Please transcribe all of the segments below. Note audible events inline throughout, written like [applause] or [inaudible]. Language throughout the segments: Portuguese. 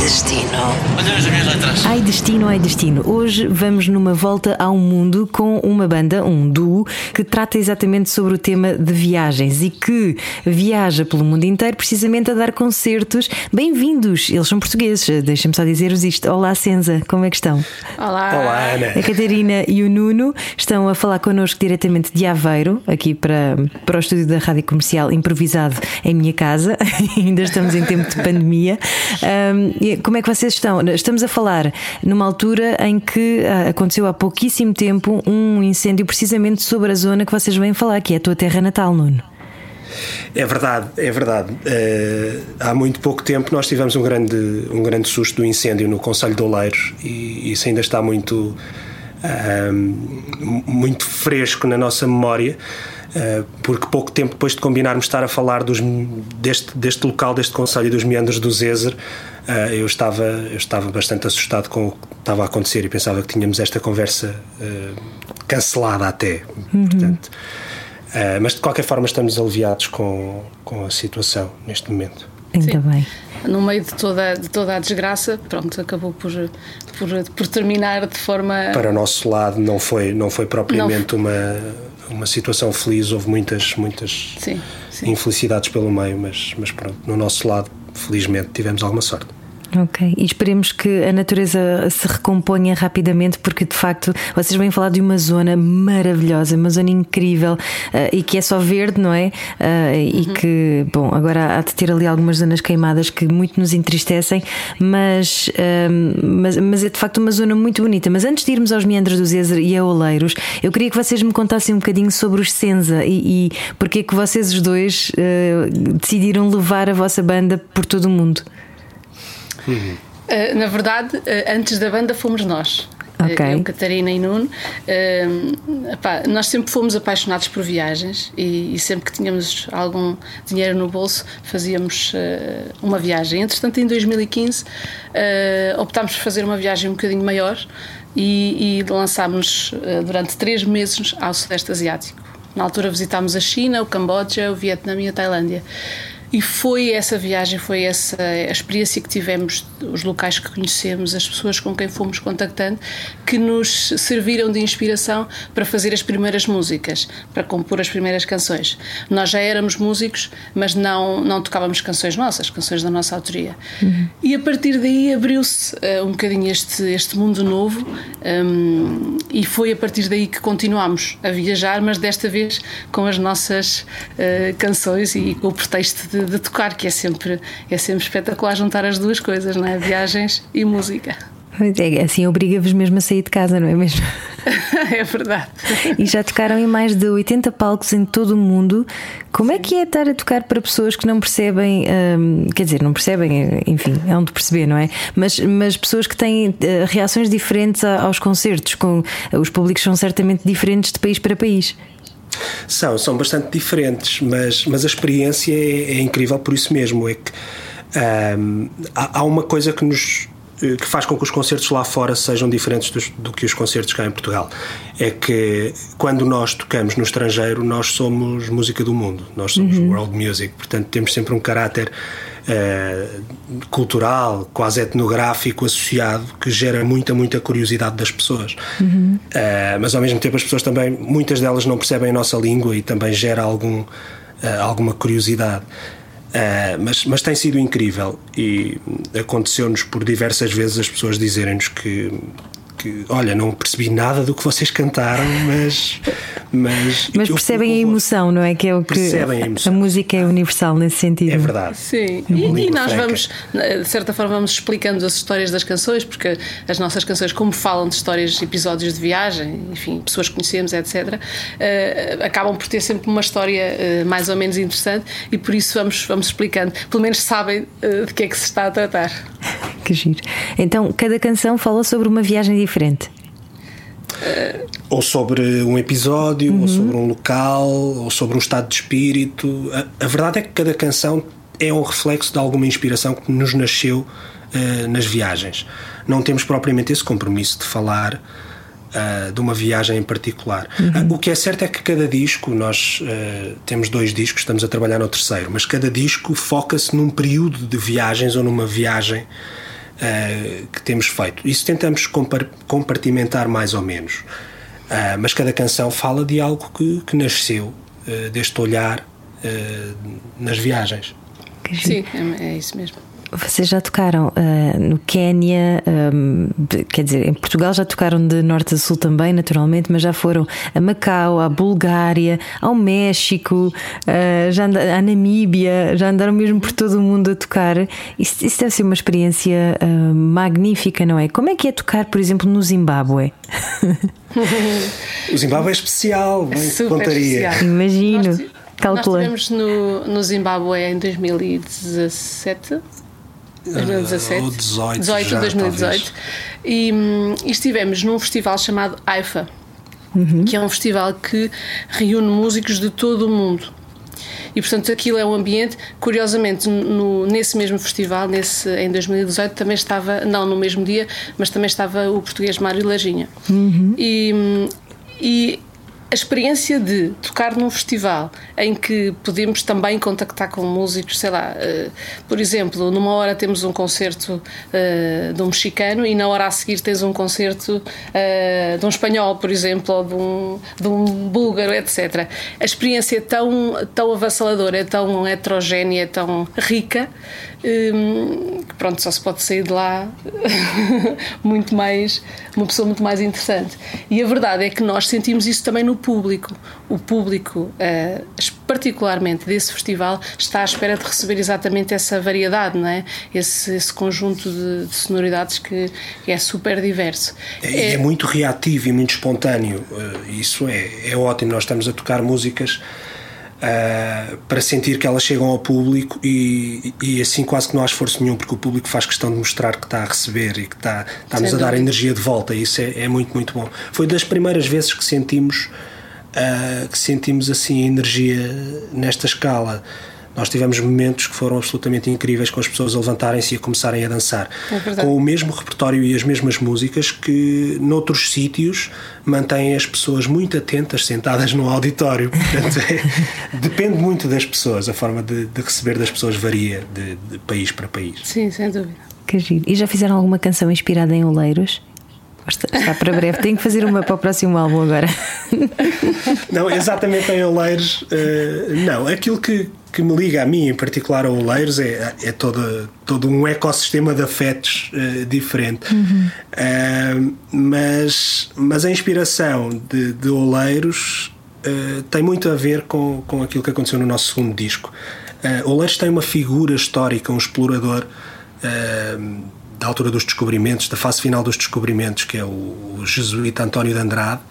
Ai, destino. Olha as minhas letras. Ai destino, ai destino. Hoje vamos numa volta ao mundo com uma banda, um duo, que trata exatamente sobre o tema de viagens e que viaja pelo mundo inteiro precisamente a dar concertos. Bem-vindos! Eles são portugueses, deixem-me só dizer-vos isto. Olá, Senza, como é que estão? Olá. Olá, Ana. A Catarina e o Nuno estão a falar connosco diretamente de Aveiro, aqui para, para o estúdio da Rádio Comercial, improvisado em minha casa. [laughs] Ainda estamos em tempo de pandemia. Ahm, como é que vocês estão? Estamos a falar numa altura em que ah, aconteceu há pouquíssimo tempo um incêndio precisamente sobre a zona que vocês vêm falar, que é a tua terra natal, Nuno. É verdade, é verdade. Eh, há muito pouco tempo nós tivemos um grande, um grande susto do incêndio no Conselho de Oleiros e isso ainda está muito, ahm, muito fresco na nossa memória. eh, porque pouco tempo depois de combinarmos estar a falar dos, deste, deste local, deste Conselho e dos meandros do Zezer, eh, eu, estava, eu estava bastante assustado com o que estava a acontecer e pensava que tínhamos esta conversa eh, cancelada até. Portanto, eh, mas de qualquer forma estamos aliviados com, com a situação neste momento. Ainda Sim. bem. No meio de toda, de toda a desgraça, pronto, acabou por, por, por terminar de forma. Para o nosso lado não foi, não foi propriamente uma, uma situação feliz, houve muitas, muitas Sim, sim. infelicidades pelo meio, mas, mas pronto, no nosso lado, felizmente, tivemos alguma sorte. Ok, e esperemos que a natureza se recomponha rapidamente, porque de facto vocês vêm falar de uma zona maravilhosa, uma zona incrível eh, e que é só verde, não é? Eh, E que, bom, agora há de ter ali algumas zonas queimadas que muito nos entristecem, mas, ehm, mas, mas é de facto uma zona muito bonita. Mas antes de irmos aos meandros do Zezer e a Oleiros, eu queria que vocês me contassem um bocadinho sobre os Senza e, e porque é que vocês os dois eh, decidiram levar a vossa banda por todo o mundo. Uh, na verdade, uh, antes da banda fomos nós. Ok. Uh, Eu, Catarina e Nuno. Uh, epá, nós sempre fomos apaixonados por viagens e, e sempre que tínhamos algum dinheiro no bolso fazíamos uh, uma viagem. Entretanto, em 2015 uh, optámos por fazer uma viagem um bocadinho maior e, e lançámos durante três meses ao Sudeste Asiático. Na altura visitámos a China, o Camboja, o Vietnã e a Tailândia. E foi essa viagem, foi essa a experiência que tivemos, os locais que conhecemos, as pessoas com quem fomos contactando, que nos serviram de inspiração para fazer as primeiras músicas, para compor as primeiras canções. Nós já éramos músicos, mas não, não tocávamos canções nossas, canções da nossa autoria. E a partir daí abriu-se uh, um bocadinho este, este mundo novo, um, e foi a partir daí que continuámos a viajar, mas desta vez com as nossas uh, canções e com o pretexto de, de, tocar, que é sempre, é sempre espetacular juntar as duas coisas, não é? Viagens e música. É, assim obriga-vos mesmo a sair de casa, não é mesmo? [laughs] é verdade. E já tocaram em mais de 80 palcos em todo o mundo. Como é que é estar a tocar para pessoas que não percebem, hum, quer dizer, não percebem, enfim, é onde perceber, não é? Mas, mas pessoas que têm uh, reações diferentes a, aos concertos, com, os públicos são certamente diferentes de país para país. São, são bastante diferentes, mas, mas a experiência é, é incrível por isso mesmo. É que há, há uma coisa que nos que faz com que os concertos lá fora sejam diferentes dos, do que os concertos cá em Portugal. É que quando nós tocamos no estrangeiro, nós somos música do mundo, nós somos Uhum. world music, portanto temos sempre um caráter eh, cultural, quase etnográfico associado que gera muita, muita curiosidade das pessoas. Uhum. Eh, mas ao mesmo tempo as pessoas também, muitas delas não percebem a nossa língua e também gera algum, eh, alguma curiosidade. Uh, mas, mas tem sido incrível e aconteceu-nos por diversas vezes as pessoas dizerem-nos que, que, olha, não percebi nada do que vocês cantaram, mas. Mas, mas percebem eu, eu, a emoção, não é? Que é o que. Percebem a emoção. A música é universal nesse sentido. É verdade. Sim, é e, e, nós franca. vamos, de certa forma, vamos explicando as histórias das canções, porque as nossas canções, como falam de histórias, episódios de viagem, enfim, pessoas que conhecemos, etc., uh, acabam por ter sempre uma história uh, mais ou menos interessante e por isso vamos, vamos explicando. Pelo menos sabem uh, de que é que se está a tratar. Que giro. Então, cada canção fala sobre uma viagem diferente. Ou sobre um episódio, uhum. ou sobre um local, ou sobre um estado de espírito. A, a, verdade é que cada canção é um reflexo de alguma inspiração que nos nasceu uh, nas viagens. Não temos propriamente esse compromisso de falar uh, de uma viagem em particular. Uh, o que é certo é que cada disco, nós uh, temos dois discos, estamos a trabalhar no terceiro, mas cada disco foca-se num período de viagens ou numa viagem que temos feito. Isso tentamos compartimentar mais ou menos. mas cada canção fala de algo que, que nasceu deste olhar nas viagens. Sim, é, é isso mesmo. Vocês já tocaram uh, no Quénia, um, quer dizer, em Portugal já tocaram de norte a sul também, naturalmente, mas já foram a Macau, à Bulgária, ao México, uh, já andaram, à Namíbia, já andaram mesmo por todo o mundo a tocar. Isso, isso deve ser uma experiência uh, magnífica, não é? Como é que é tocar, por exemplo, no Zimbábue? [laughs] o Zimbábue é especial, bem, Super contaria. Especial. Imagino. Nós. Nós estivemos no, no Zimbábue em 2017 2017. Ou 18, 18 já, 2018. E, hum, e, estivemos num festival chamado AIFA, uhum. que é um festival que reúne músicos de todo o mundo. E portanto aquilo é um ambiente, curiosamente, no, nesse mesmo festival, nesse, em 2018, também estava, não no mesmo dia, mas também estava o português Mário Lajinha. Uhum. E, hum, e a experiência de tocar num festival em que podemos também contactar com músicos, sei lá, uh, por exemplo, numa hora temos um concerto uh, de um mexicano e na hora a seguir tens um concerto uh, de um espanhol, por exemplo, ou de um, de um búlgaro, etc. A experiência é tão, tão avassaladora, é tão heterogénea, é tão rica Hum, que pronto, só se pode sair de lá [laughs] muito mais, uma pessoa muito mais interessante. E a verdade é que nós sentimos isso também no público. O público, eh, particularmente desse festival, está à espera de receber exatamente essa variedade, não é? esse, esse conjunto de, de sonoridades que, que, é super diverso. É, é, é, muito reativo e muito espontâneo. Eh, isso é, é ótimo. Nós estamos a tocar músicas uh, para sentir que elas chegam ao público e, e, assim quase que não há esforço nenhum, porque o público faz questão de mostrar que está a receber e que está, está-nos a dar energia de volta. E isso é, é, muito, muito bom. Foi das primeiras vezes que sentimos, uh, que sentimos assim a energia nesta escala. Nós tivemos momentos que foram absolutamente incríveis com as pessoas a levantarem-se e a começarem a dançar. É com o mesmo repertório e as mesmas músicas que noutros sítios mantêm as pessoas muito atentas, sentadas no auditório. [laughs] Portanto, é, depende muito das pessoas, a forma de, de receber das pessoas varia de, de, país para país. Sim, sem dúvida. Que giro. E já fizeram alguma canção inspirada em Oleiros? Está para breve, tenho que fazer uma para o próximo álbum agora. [laughs] Não, exatamente em Oleiros, uh, não. Aquilo que, que me liga a mim, em particular a Oleiros, é, é todo, todo um ecossistema de afetos uh, diferente. Uhum. Uh, mas, mas a inspiração de, de Oleiros tem muito a ver com, com aquilo que aconteceu no nosso segundo disco. Oleiros tem uma figura histórica, um explorador da altura dos descobrimentos, da fase final dos descobrimentos, que é o, o jesuíta António de Andrade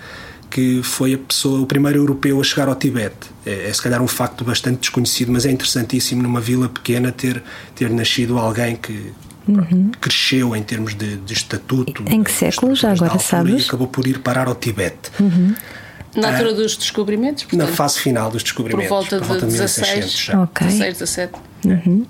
que foi a pessoa, o primeiro europeu a chegar ao Tibete. É, é, se calhar um facto bastante desconhecido, mas é interessantíssimo numa vila pequena ter, ter nascido alguém que uhum. cresceu em termos de, de estatuto. Em que século já agora sabes? E acabou por ir parar ao Tibete. Uhum. Na altura ah, dos descobrimentos? Portanto, na fase final dos descobrimentos. Por volta, por volta de, de 16, okay. 16, 17. Uhum.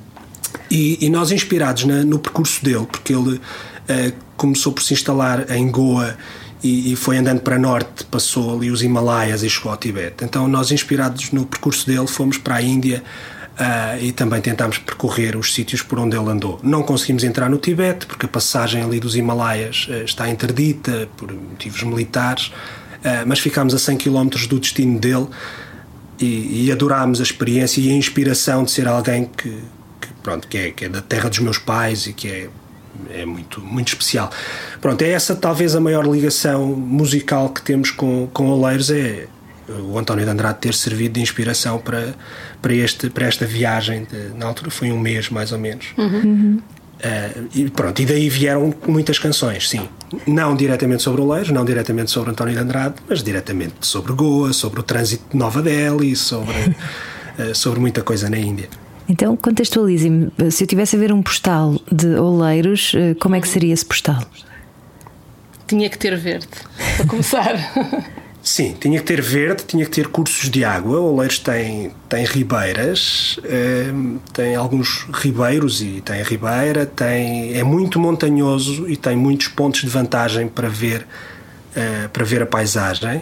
E, e, nós inspirados na, no percurso dele, porque ele uh, começou por se instalar em Goa e, e, foi andando para norte, passou ali os Himalaias e chegou ao Tibete. Então, nós, inspirados no percurso dele, fomos para a Índia uh, e também tentámos percorrer os sítios por onde ele andou. Não conseguimos entrar no Tibete, porque a passagem ali dos Himalaias uh, está interdita por motivos militares, mas ficámos a 100 km do destino dele e, e, adorámos a experiência e a inspiração de ser alguém que pronto, que é, que é da terra dos meus pais e que é é muito, muito especial. Pronto, é essa talvez a maior ligação musical que temos com, com Oleiros, é o António de Andrade ter servido de inspiração para, para, este, para esta viagem, de, na altura foi um mês mais ou menos. Uhum. Uh, e pronto, e daí vieram muitas canções, sim. Não diretamente sobre Oleiros, não diretamente sobre António de Andrade, mas diretamente sobre Goa, sobre o trânsito de Nova Delhi, sobre, uh, [laughs] sobre muita coisa na Índia. Então, contextualize-me. Se eu tivesse a ver um postal de Oleiros, eh, como é que seria esse postal? Tinha que ter verde, para começar. [laughs] Sim, tinha que ter verde, tinha que ter cursos de água. Oleiros tem, tem ribeiras, é, tem alguns ribeiros e tem a ribeira, tem, é muito montanhoso e tem muitos pontos de vantagem para ver uh, para ver a paisagem.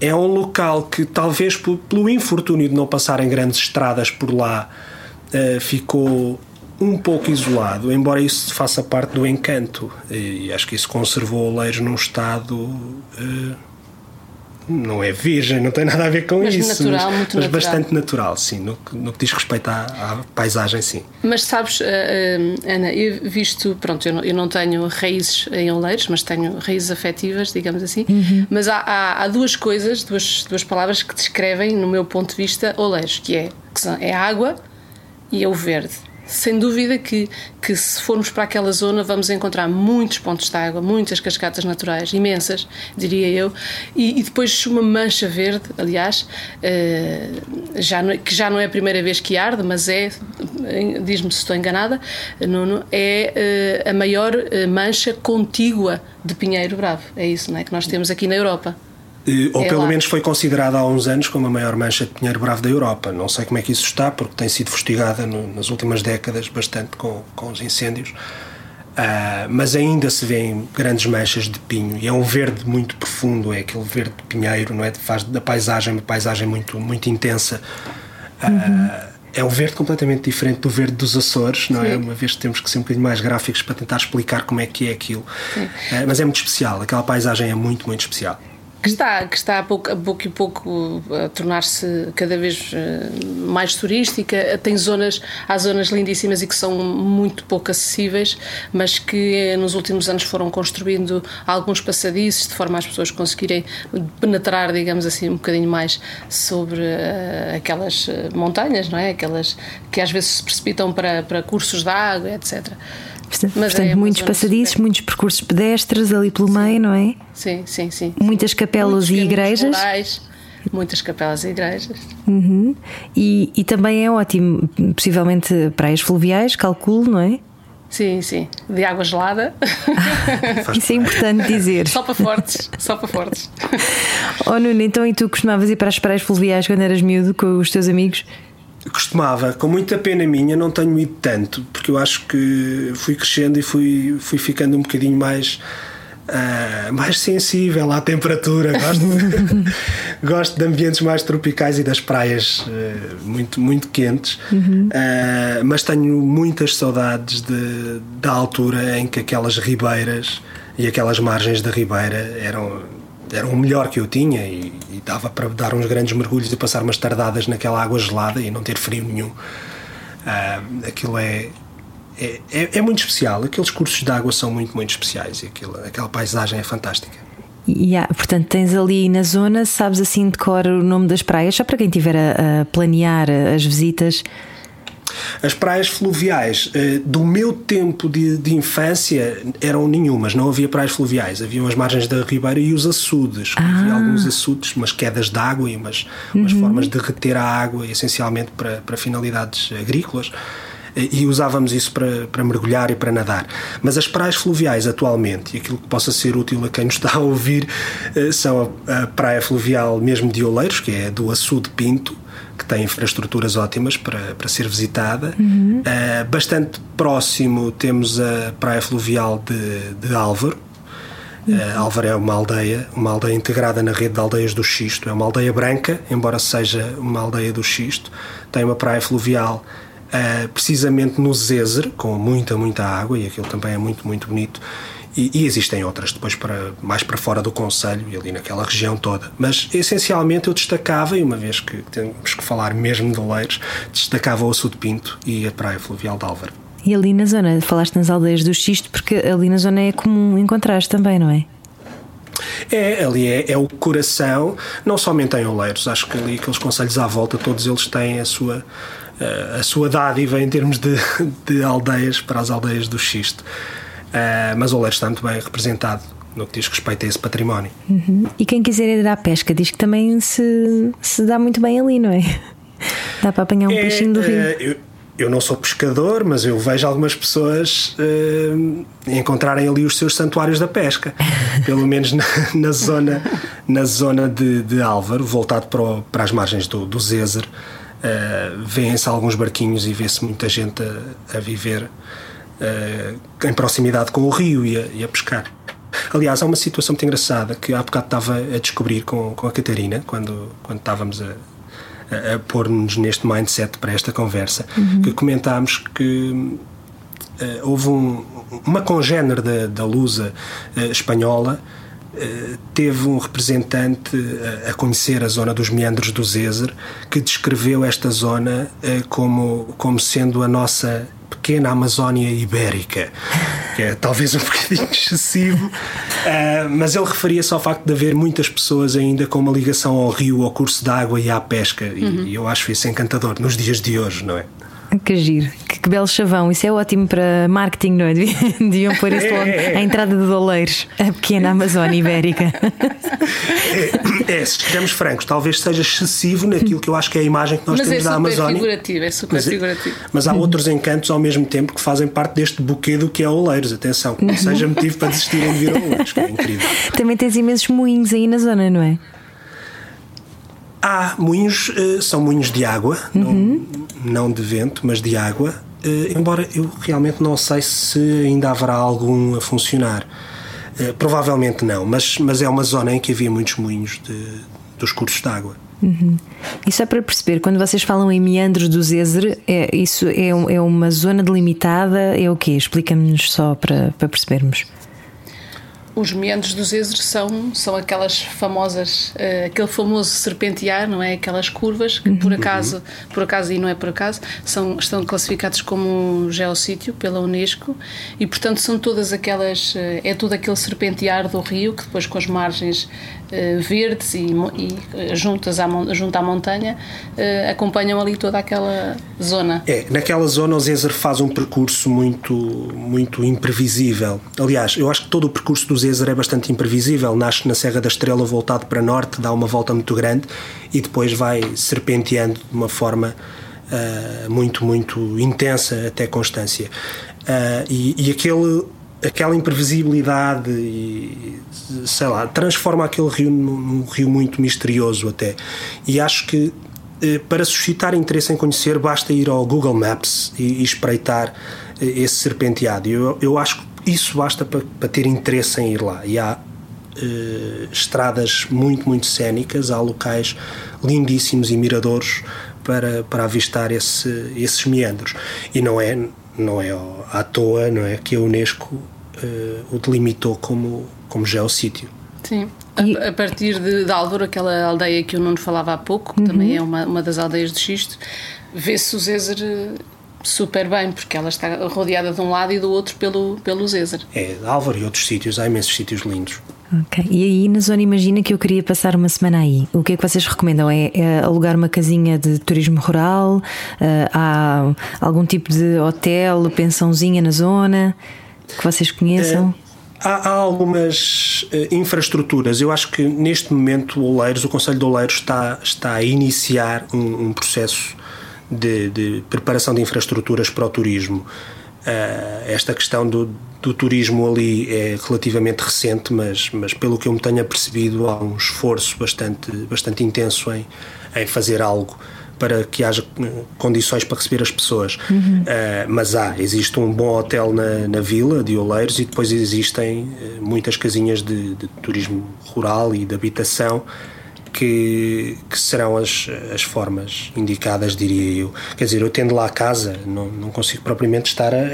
Uh, é um local que, talvez pelo infortúnio de não passarem grandes estradas por lá, uh, ficou um pouco isolado, embora isso faça parte do encanto. E acho que isso conservou Oleiros num estado não é virgem, não tem nada a ver com mas isso. Natural, mas, muito mas natural. bastante natural, sim, no, no que diz respeito à, à, paisagem, sim. Mas sabes, uh, uh, Ana, eu visto, pronto, eu não, eu não, tenho raízes em Oleiros, mas tenho raízes afetivas, digamos assim. Uhum. Mas há, há, há, duas coisas, duas, duas palavras que descrevem, no meu ponto de vista, Oleiros, que é, que são, é a água e é o verde sem dúvida que, que se formos para aquela zona vamos encontrar muitos pontos de água, muitas cascatas naturais, imensas, diria eu, e, e depois uma mancha verde, aliás, uh, já não, que já não é a primeira vez que arde, mas é, diz-me se estou enganada, Nuno, é uh, a maior eh, mancha contígua de Pinheiro Bravo. É isso, não é? Que nós temos aqui na Europa. Ou é pelo lá. menos foi considerada há uns anos como a maior mancha de pinheiro bravo da Europa. Não sei como é que isso está, porque tem sido fustigada no, nas últimas décadas bastante com, com os incêndios. Uh, mas ainda se vêem grandes manchas de pinho e é um verde muito profundo, é aquele verde de pinheiro, não é? Faz da paisagem uma paisagem muito, muito intensa. Uh, uhum. É um verde completamente diferente do verde dos Açores, não é? Sim. é? Uma vez que temos que ser um bocadinho mais gráficos para tentar explicar como é que é aquilo. Uh, mas é muito especial, aquela paisagem é muito, muito especial que está, que está a pouco, a pouco e pouco a tornar-se cada vez eh, mais turística. Tem zonas, há zonas lindíssimas e que são muito pouco acessíveis, mas que eh, nos últimos anos foram construindo alguns passadiços de forma as pessoas conseguirem penetrar, digamos assim, um bocadinho mais sobre uh, aquelas montanhas, não é? Aquelas que às vezes se precipitam para, para cursos de água, etc. Mas Portanto, é muitos passadiços, super. muitos percursos pedestres ali pelo sim. meio, não é? Sim, sim, sim. Muitas capelas muitos e igrejas. Florais, muitas capelas e igrejas. Uhum. E, e também é ótimo, possivelmente praias fluviais, calculo, não é? Sim, sim. De água gelada. [laughs] Isso é importante dizer. Só para fortes, só para fortes. [laughs] Oh Nuno, então e tu costumavas ir para as praias fluviais quando eras miúdo com os teus amigos? Costumava, com muita pena minha, não tenho ido tanto, porque eu acho que fui crescendo e fui, fui ficando um bocadinho mais. Uh, mais sensível à temperatura, gosto, [laughs] gosto de ambientes mais tropicais e das praias uh, muito, muito quentes, uhum. uh, mas tenho muitas saudades de, da altura em que aquelas ribeiras e aquelas margens da ribeira eram era o melhor que eu tinha e, e, dava para dar uns grandes mergulhos e passar umas tardadas naquela água gelada e não ter frio nenhum. Uh, aquilo é, é, é, é, muito especial. Aqueles cursos de água são muito, muito especiais e aquilo, aquela paisagem é fantástica. Yeah, portanto, tens ali na zona, sabes assim de cor o nome das praias, só para quem estiver a, a planear as visitas. As praias fluviais eh, do meu tempo de, de, infância eram nenhumas, não havia praias fluviais. Haviam as margens da Ribeira e os açudes. Ah. Havia alguns açudes, umas quedas de água e umas, uhum. umas formas de reter a água, essencialmente para, para finalidades agrícolas eh, e usávamos isso para, para mergulhar e para nadar. Mas as praias fluviais atualmente, e aquilo que possa ser útil a quem nos está a ouvir, eh, são a, a praia fluvial mesmo de Oleiros, que é do Açude Pinto, que tem infraestruturas ótimas para, para ser visitada. Uhum. Uh, bastante próximo temos a praia fluvial de, de Álvaro. Uhum. Uh, Álvaro é uma aldeia, uma aldeia integrada na rede de aldeias do Xisto. É uma aldeia branca, embora seja uma aldeia do Xisto. Tem uma praia fluvial uh, precisamente no Zezer, com muita, muita água, e aquilo também é muito, muito bonito. E, e, existem outras depois para, mais para fora do Conselho e ali naquela região toda. Mas essencialmente eu destacava, e uma vez que temos que falar mesmo de Oleiros, destacava o Sul de Pinto e a Praia Fluvial de Álvaro. E ali na zona, falaste nas aldeias do Xisto, porque ali na zona é comum encontrar também, não é? É, ali é, é, o coração, não somente em Oleiros, acho que ali aqueles conselhos à volta, todos eles têm a sua, eh, a sua dádiva em termos de, de aldeias para as aldeias do Xisto. Uh, mas Oleiros está muito bem representado no que diz respeito a esse património. Uhum. E quem quiser ir à pesca diz que também se, se dá muito bem ali, não é? [laughs] Dá para apanhar um é, peixinho do rio. Uh, eu, eu, não sou pescador, mas eu vejo algumas pessoas uh, encontrarem ali os seus santuários da pesca, [laughs] pelo menos na, na zona, na zona de, de Álvaro, voltado para, o, para as margens do, do Zézer. Uh, Vêem-se alguns barquinhos e vê-se muita gente a, a viver uh, em proximidade com o rio e a, e a, pescar. Aliás, há uma situação muito engraçada que há bocado estava a descobrir com, com a Catarina, quando, quando estávamos a, a, a pôr-nos neste mindset para esta conversa, uhum. que comentámos que uh, houve um, uma congénere da, da Lusa uh, espanhola uh, teve um representante a conhecer a zona dos meandros do Zézer que descreveu esta zona como, como sendo a nossa pequena Amazónia ibérica, que é talvez um bocadinho [laughs] excessivo, uh, mas ele referia-se ao facto de haver muitas pessoas ainda com uma ligação ao rio, ao curso d'água e à pesca, uhum. e eu acho isso encantador nos dias de hoje, não é? Que giro, que, que, belo chavão, isso é ótimo para marketing, não é? [laughs] Deviam pôr isso logo é, é, é. à entrada de Doleiros, a pequena Amazónia Ibérica. É, é, se estivermos francos, talvez seja excessivo naquilo que eu acho que é a imagem que nós mas temos é da Amazónia. Figurativo, é super mas, é, figurativo. Mas há outros encantos ao mesmo tempo que fazem parte deste buquê do que é Oleiros. Atenção, que [laughs] não seja motivo para desistirem de vir a Oleiros, que é incrível. Também tens imensos moinhos aí na zona, não é? Há moinhos, uh, são moinhos de água, uhum. não, não, de vento, mas de água. Uh, embora eu realmente não sei se ainda haverá algum a funcionar. Uh, provavelmente não, mas, mas é uma zona em que havia muitos moinhos de, dos cursos de água. Uhum. E para perceber, quando vocês falam em meandros do Zezer, é, isso é, é uma zona delimitada? É o quê? Explica-nos só para, para percebermos os meandros dos Ézeres são, são aquelas famosas, uh, aquele famoso serpentear, não é? Aquelas curvas que por uhum. acaso, por acaso e não é por acaso, são, estão classificados como geossítio pela Unesco e portanto são todas aquelas, uh, é todo aquele serpentear do rio que depois com as margens verdes e, e juntas à, junto à montanha acompanham ali toda aquela zona. É, naquela zona o Zezer faz um percurso muito, muito imprevisível. Aliás, eu acho que todo o percurso do Zezer é bastante imprevisível. Nasce na Serra da Estrela, voltado para norte, dá uma volta muito grande e depois vai serpenteando de uma forma uh, muito, muito intensa até constância. Uh, e, e aquele aquela imprevisibilidade e sei lá transforma aquele rio num, rio muito misterioso até e acho que eh, para suscitar interesse em conhecer basta ir ao Google Maps e, e espreitar eh, esse serpenteado eu, eu acho que isso basta para, para ter interesse em ir lá. E há uh, estradas muito, muito cénicas, há locais lindíssimos e miradores para, para avistar esse, esses meandros. E não é, não é à toa não é, que a Unesco uh, o delimitou como, como geossítio. Sim. A, a, partir de, de Álvaro, aquela aldeia que o Nuno falava há pouco, que uhum. também é uma, uma das aldeias de xisto, vê-se o Zézer super bem, porque ela está rodeada de um lado e do outro pelo, pelo Zézer. É, Álvaro e outros sítios, há imensos sítios lindos. Ok. E aí, na zona Imagina, que eu queria passar uma semana aí, o que é que vocês recomendam? É, é alugar uma casinha de turismo rural? Uh, há algum tipo de hotel, pensãozinha na zona que vocês conheçam? É. Há, algumas uh, infraestruturas. Eu acho que neste momento Oleiros, o Conselho de Oleiros está, está a iniciar um, um processo de, de preparação de infraestruturas para o turismo. Uh, esta questão do, do, turismo ali é relativamente recente, mas, mas pelo que eu me tenho apercebido, há um esforço bastante, bastante intenso em, em fazer algo para que haja condições para receber as pessoas. Uhum. Uh, mas há, existe um bom hotel na, na vila de Oleiros e depois existem uh, muitas casinhas de, de turismo rural e de habitação que, que, serão as, as formas indicadas, diria eu. Quer dizer, eu tendo lá a casa, não, não consigo propriamente estar a,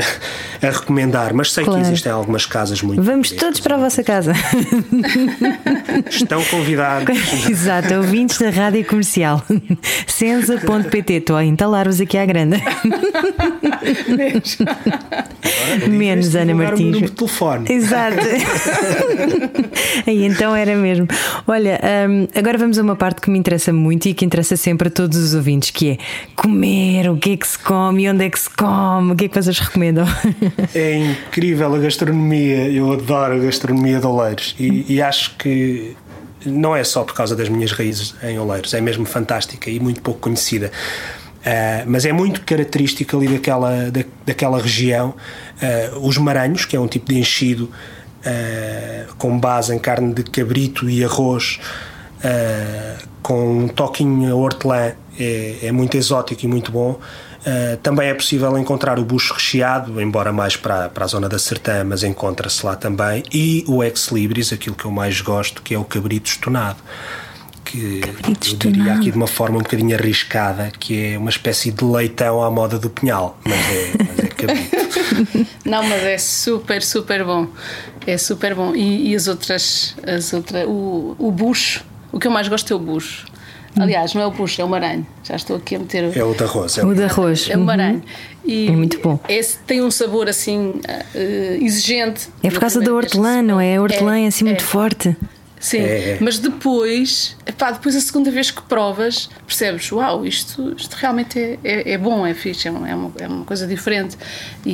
a recomendar, mas sei claro. que existem algumas casas muito. Vamos todos para a vossa casa. Estão convidados. [laughs] Exato, ouvintes da rádio comercial. Senza.pt, estou a entalar-vos aqui à grande. Menos, Menos Ana Martins. De telefone. Exato. [laughs] Aí então era mesmo. Olha, um, agora vamos vamos a uma parte que me interessa muito e que interessa sempre a todos os ouvintes, que é comer, o que é que se come, onde é que se come, o que é que vocês recomendam? [laughs] É incrível a gastronomia, eu adoro a gastronomia de Oleiros e, e acho que não é só por causa das minhas raízes em Oleiros, é mesmo fantástica e muito pouco conhecida. Uh, mas é muito característica ali daquela, da, daquela região. Uh, os maranhos, que é um tipo de enchido uh, com base em carne de cabrito e arroz, uh, com um toquinho hortelã, é, é muito exótico e muito bom. Uh, também é possível encontrar o bucho recheado, embora mais para, para a zona da Sertã, mas encontra-se lá também. E o ex libris, aquilo que eu mais gosto, que é o cabrito estonado. Que Cabrito eu diria estonado. aqui de uma forma um bocadinho arriscada, que é uma espécie de leitão à moda do pinhal, mas é, mas é cabrito. [laughs] Não, mas é super, super bom. É super bom. E, e as outras, as outras o, o bucho, o que eu mais gosto é o bucho. Aliás, não é o bucho, é o maranho. Já estou aqui a meter. É o de arroz. É O o... de arroz. É o Uhum. maranho. E É muito bom. Esse tem um sabor assim eh, exigente. É por causa da hortelã, não é? A hortelã é, assim é. muito forte. Sim, É, mas depois, epá, depois a segunda vez que provas, percebes, uau, isto, isto realmente é, é, é bom, é fixe, é uma, é uma, é coisa diferente e,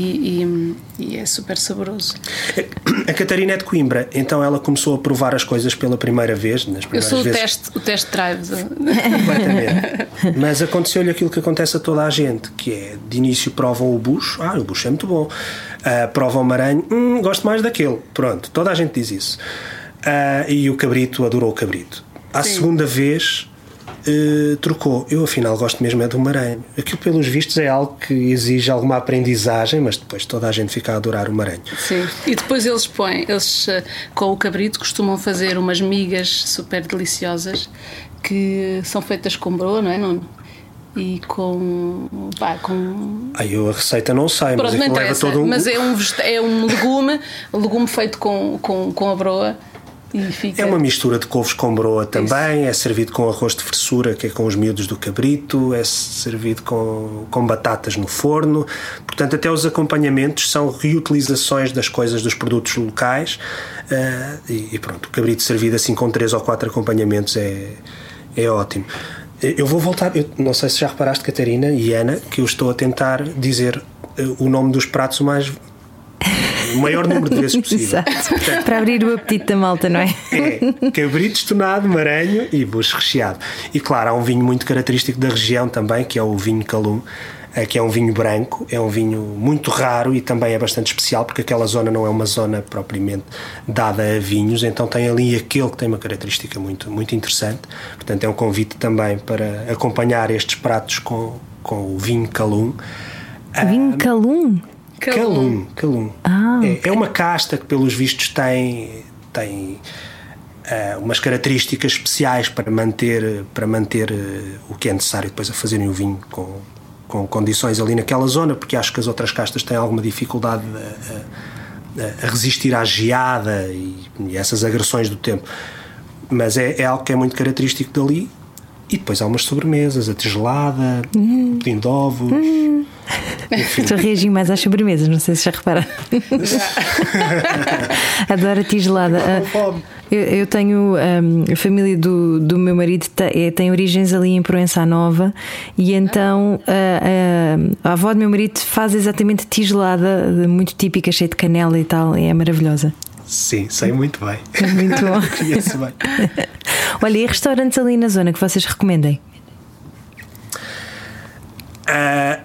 e, e é super saboroso. [coughs] A Catarina é de Coimbra, então ela começou a provar as coisas pela primeira vez, nas Eu primeiras sou o vezes. teste, o teste drive. [laughs] Completamente. Mas aconteceu-lhe aquilo que acontece a toda a gente, que é de início provam o bucho, ah, o bucho é muito bom. Ah, provam o maranho, hum, gosto mais daquele. Pronto, toda a gente diz isso. Ah, e o cabrito adorou o cabrito. À Sim. segunda vez eh, trocou. Eu afinal gosto mesmo é do maranho. Aquilo pelos vistos é algo que exige alguma aprendizagem, mas depois toda a gente fica a adorar o maranho. Sim. E depois eles põem, eles eh, com o cabrito costumam fazer umas migas super deliciosas que são feitas com broa, não é? Nuno? E com. Pá, com Ah, eu a receita não sei, Pronto, mas não leva todo um. mas é um, é um legume, um legume feito com, com, com a broa fica. É uma mistura de couves com broa também, é servido com arroz de fressura, que é com os miúdos do cabrito, é servido com, com batatas no forno. Portanto, até os acompanhamentos são reutilizações das coisas dos produtos locais. eh, e, e pronto, o cabrito servido assim com três ou quatro acompanhamentos é, é ótimo. Eu vou voltar, eu não sei se já reparaste, Catarina e Ana, que eu estou a tentar dizer eh, o nome dos pratos o mais. O maior número de vezes possível. [laughs] Exato. Para abrir o apetite da malta, não é? É, cabrito estonado, maranho e bucho recheado. E claro, há um vinho muito característico da região também, que é o vinho Calum, eh, que é um vinho branco, é um vinho muito raro e também é bastante especial, porque aquela zona não é uma zona propriamente dada a vinhos, então tem ali aquele que tem uma característica muito, muito interessante. Portanto, é um convite também para acompanhar estes pratos com, com o vinho Calum. Vinho calum. Calum, calum. Ah, é, é uma casta que, pelos vistos, tem, tem eh, umas características especiais para manter, para manter eh, o que é necessário depois a fazerem o vinho com, com condições ali naquela zona, porque acho que as outras castas têm alguma dificuldade a, a- a resistir à geada e, e essas agressões do tempo. Mas é, é algo que é muito característico dali. E depois há umas sobremesas, a tigelada, pudim de ovos. Estou a reagir mais às sobremesas, não sei se já repararam. Adoro a tigelada. Eu, eu tenho hum, a família do, do meu marido te- é- tem origens ali em Proença Nova e então a, a- a avó do meu marido faz exatamente tigelada, muito típica, cheia de canela e tal, e é maravilhosa. Sim, sei muito bem. Muito bom. [laughs] Conheço bem. Olha, e restaurantes ali na zona que vocês recomendem? Ah,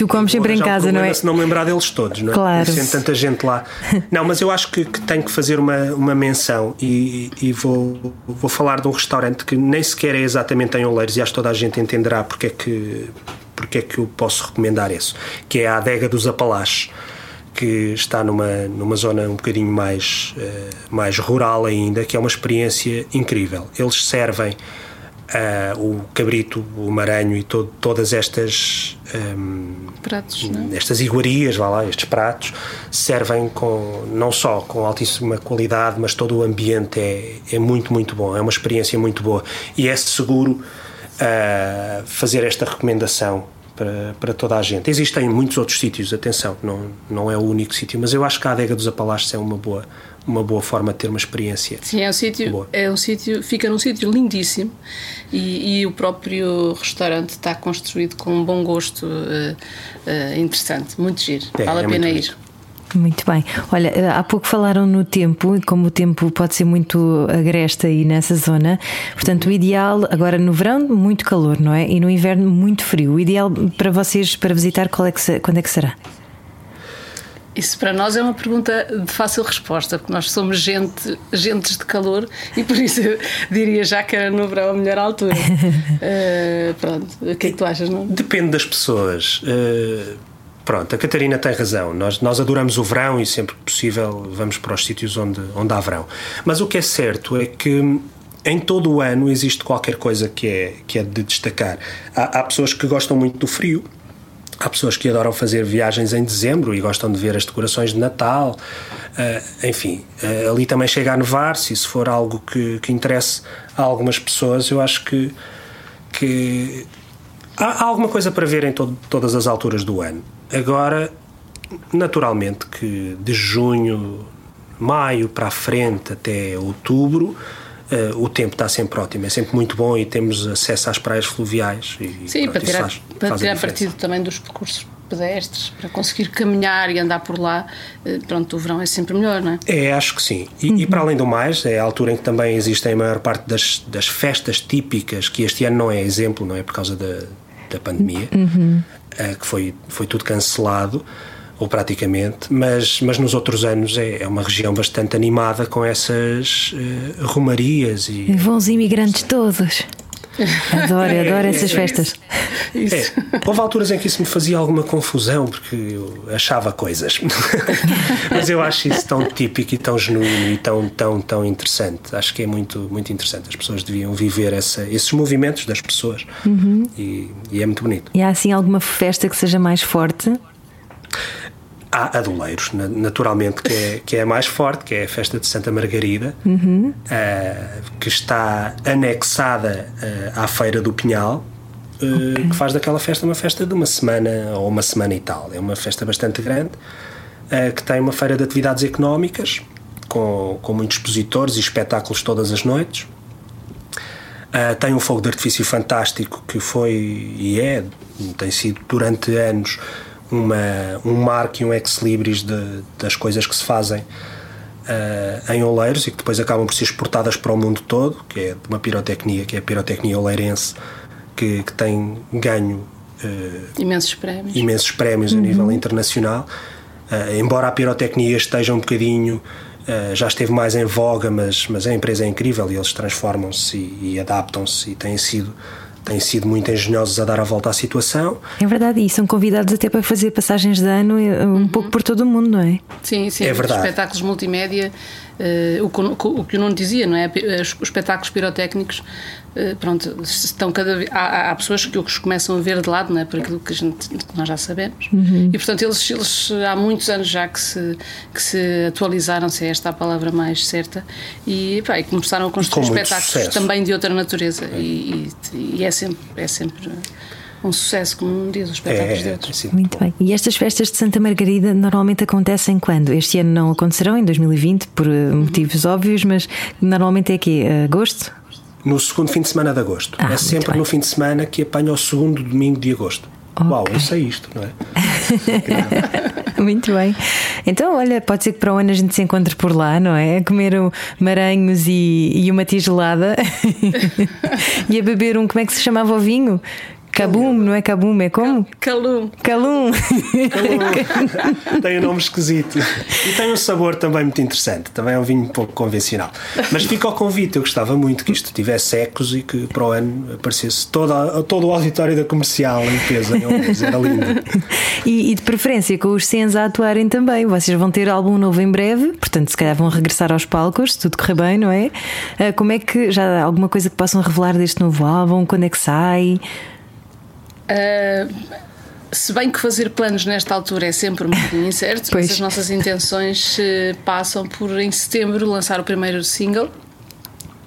Tu comes sempre em casa, não é? Se não me lembrar deles todos, não é? Claro. Sendo tanta gente lá. Não, mas eu acho que, que tenho que fazer uma, uma menção e, e vou, vou falar de um restaurante que nem sequer é exatamente em Oleiros e acho que toda a gente entenderá porque é que, porque é que eu posso recomendar isso, que é a Adega dos Apalaches que está numa, numa zona um bocadinho mais, eh, mais rural ainda, que é uma experiência incrível. Eles servem ah, o cabrito, o maranho e to- todas estas ehm, Pratos, é? estas iguarias, vá lá, estes pratos, servem com não só com altíssima qualidade, mas todo o ambiente é, é muito, muito bom. É uma experiência muito boa. E é seguro ah, fazer esta recomendação para, para toda a gente. Existem muitos outros sítios, atenção, não, não é o único sítio, mas eu acho que a Adega dos Apalaches é uma boa, uma boa forma de ter uma experiência. Sim, é um sítio, Boa. é um sítio, fica num sítio lindíssimo e, e o próprio restaurante está construído com um bom gosto eh, eh, interessante, muito giro. É, vale é a pena ir. giro. Muito bem. Olha, eh, há pouco falaram no tempo e como o tempo pode ser muito agreste aí nessa zona. Portanto, o ideal, agora no verão, muito calor, não é? E no inverno, muito frio. O ideal para vocês, para visitar, qual é que quando é que será? Isso para nós é uma pergunta de fácil resposta, porque nós somos gente, gentes de calor e por isso eu diria já que era no verão a melhor altura. uh, [laughs] pronto, o que é que tu achas? Não? Depende das pessoas. Uh, pronto, a Catarina tem razão. Nós, nós adoramos o verão e sempre que possível vamos para os sítios onde, onde há verão. Mas o que é certo é que em todo o ano existe qualquer coisa que é, que é de destacar. Há, há pessoas que gostam muito do frio Há pessoas que adoram fazer viagens em dezembro e gostam de ver as decorações de Natal. Uh, enfim, uh, ali também chega a nevar. Se isso for algo que, que interesse a algumas pessoas, eu acho que, que há, há alguma coisa para ver em todas as alturas do ano. Agora, naturalmente, que de junho, maio para a frente até outubro o tempo está sempre ótimo, é sempre muito bom e temos acesso às praias fluviais. E, Sim, pronto, para tirar, faz, para faz tirar partido também dos percursos pedestres, para conseguir caminhar e andar por lá, eh, pronto, o verão é sempre melhor, não é? É, acho que sim. E, uhum. e, para além do mais, é a altura em que também existem a maior parte das, das festas típicas, que este ano não é exemplo, não é? Por causa da, da pandemia, uhum. uh, que foi, foi tudo cancelado ou praticamente, mas, mas nos outros anos é, é uma região bastante animada com essas uh, romarias e. Vão os imigrantes todos. Adoro, adoro essas festas. Isso. É, houve alturas em que isso me fazia alguma confusão porque eu achava coisas. [laughs] Mas eu acho isso tão típico e tão genuíno e tão, tão, tão interessante. Acho que é muito, muito interessante. As pessoas deviam viver essa, esses movimentos das pessoas uhum. e, e é muito bonito. E há assim alguma festa que seja mais forte? Há adoleiros, naturalmente, que é, que é a mais forte, que é a festa de Santa Margarida, uhum. uh, que está anexada uh, à Feira do Pinhal, uh, okay. que faz daquela festa uma festa de uma semana ou uma semana e tal. É uma festa bastante grande, que tem uma feira de atividades económicas, com, com muitos expositores e espetáculos todas as noites. tem um fogo de artifício fantástico que foi e é, tem sido durante anos uma, um marco e um ex-libris das coisas que se fazem uh, em Oleiros e que depois acabam por ser exportadas para o mundo todo, que é uma pirotecnia, que é a pirotecnia oleirense, que, que tem ganho uh, imensos prémios, imensos prémios uhum. a nível internacional. Uh, embora a pirotecnia esteja um bocadinho já esteve mais em voga, mas, mas a empresa é incrível e eles transformam-se e, e adaptam-se e têm sido têm sido muito engenhosos a dar a volta à situação. É verdade, e são convidados até para fazer passagens de ano eh, um uhum. pouco por todo o mundo, não é? Sim, sim, é verdade. espetáculos multimédia, uh, o, o, que o Nuno dizia, não é? Os espetáculos pirotécnicos eh, pronto, estão cada vez, há, há, pessoas que os começam a ver de lado, não é? Por aquilo que, gente, que nós já sabemos. Uhum. E portanto, eles, eles há muitos anos já que se, que se atualizaram, se é esta a palavra mais certa, e, pá, e começaram a construir espetáculos sucesso. também de outra natureza. É. E, e, e, é sempre. É sempre um sucesso, como diz, os espetáculos é, de outros. Muito, muito bem. E estas festas de Santa Margarida normalmente acontecem quando? Este ano não acontecerão, em 2020, por eh, motivos uhum. óbvios, mas normalmente é aqui, agosto? no segundo fim de semana de agosto. Ah, é sempre no fim de semana que apanha o segundo domingo de agosto. Okay. Uau, eu sei isto, não é? [laughs] Muito bem. Então, olha, pode ser que para o ano a gente se encontre por lá, não é? A comer um maranhos e, e uma tigelada [laughs] e a beber um, como é que se chamava o vinho? Cabum, não é cabum, é como? Calum. Calum. tem um nome esquisito. E tem um sabor também muito interessante. Também é um vinho um pouco convencional. Mas fica ao convite. Eu gostava muito que isto tivesse ecos e que para o ano aparecesse toda, todo o auditório da comercial em peso. Era lindo. E, e, de preferência com os Sens a atuarem também. Vocês vão ter álbum novo em breve, portanto, se calhar vão regressar aos palcos, se tudo correr bem, não é? Ah, como é que já há alguma coisa que possam revelar deste novo álbum? Quando é que sai? Uh, se bem que fazer planos nesta altura é sempre um bocadinho incerto, mas as nossas intenções uh, passam por em setembro lançar o primeiro single.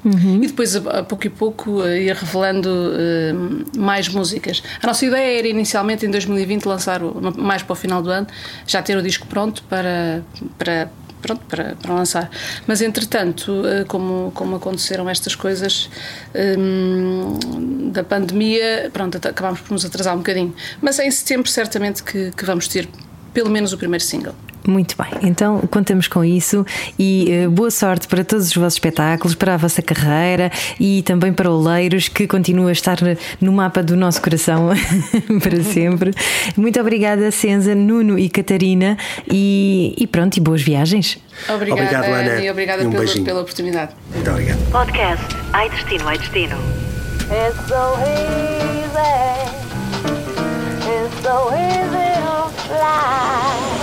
Uhum. E depois, a, pouco e pouco, uh, ir revelando uh, mais músicas. A nossa ideia era inicialmente em 2020 lançar, o, mais para o final do ano, já ter o disco pronto para, para pronto, para, para lançar. Mas entretanto, eh, como, como aconteceram estas coisas hum, da pandemia, pronto, acabámos por nos atrasar um bocadinho. Mas é em setembro certamente que, que vamos ter pelo menos o primeiro single. Muito bem, então contamos com isso e uh, boa sorte para todos os vossos espetáculos, para a vossa carreira e também para o Leiros, que continua a estar no mapa do nosso coração [laughs] para sempre. Muito obrigada, Senza, Nuno e Catarina, e, e pronto, e boas viagens. Obrigada, Obrigado, Ana. E obrigada E um pela, beijinho. pela oportunidade. Muito obrigado. Podcast Ai Destino, Ai Destino. It's so easy. It's so easy to fly.